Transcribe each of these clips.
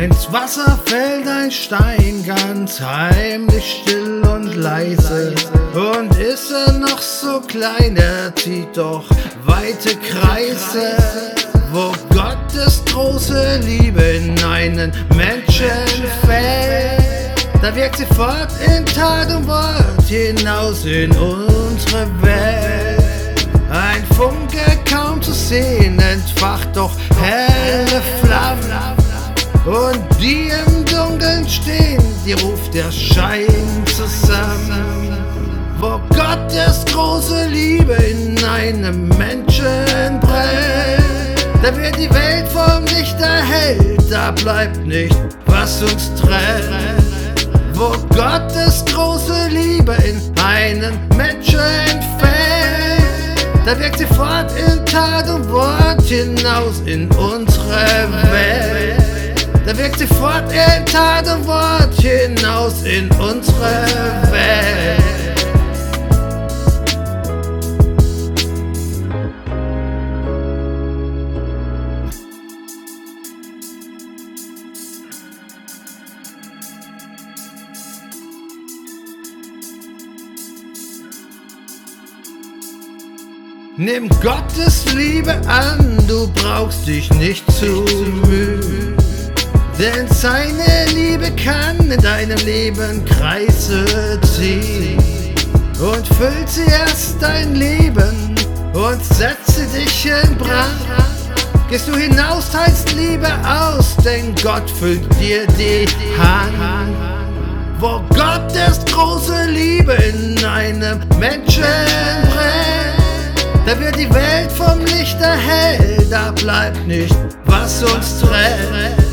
Ins Wasser fällt ein Stein ganz heimlich still und leise. Und ist er noch so klein, er zieht doch weite Kreise. Wo Gottes große Liebe in einen Menschen fällt, da wirkt sie fort in Tat und Wort hinaus in unsere Welt. Ein Funke kaum zu sehen, entfacht doch Flammen. Und die im Dunkeln stehen, die ruft der Schein zusammen. Wo Gottes große Liebe in einem Menschen brennt, da wird die Welt vom Licht erhellt, da bleibt nicht, was uns trennt. Wo Gottes große Liebe in einen Menschen fällt, da wirkt sie fort in Tat und Wort hinaus in unsere Welt. Da wirkt sie fort in Tat und Wort hinaus in unsere Welt. Nimm Gottes Liebe an, du brauchst dich nicht zu mühen. Denn seine Liebe kann in deinem Leben Kreise ziehen und füllt sie erst dein Leben und setze dich in Brand. Gehst du hinaus, teilst Liebe aus, denn Gott füllt dir die Hand. Wo Gottes große Liebe in einem Menschen brennt, da wird die Welt vom Licht erhellt, da bleibt nicht, was uns trennt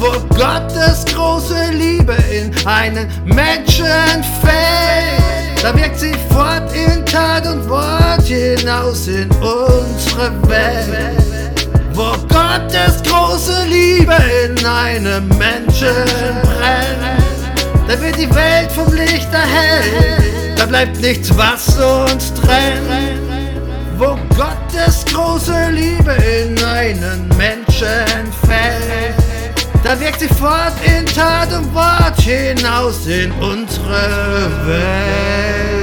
wo Gottes große Liebe in einen Menschen fällt. Da wirkt sie fort in Tat und Wort hinaus in unsere Welt. Wo Gottes große Liebe in einem Menschen brennt, da wird die Welt vom Licht erhellt. Da bleibt nichts, was uns trennt. Wo Gottes große Liebe in einen Menschen. Da wirkt sie fort in Tat und Wort hinaus in unsere Welt.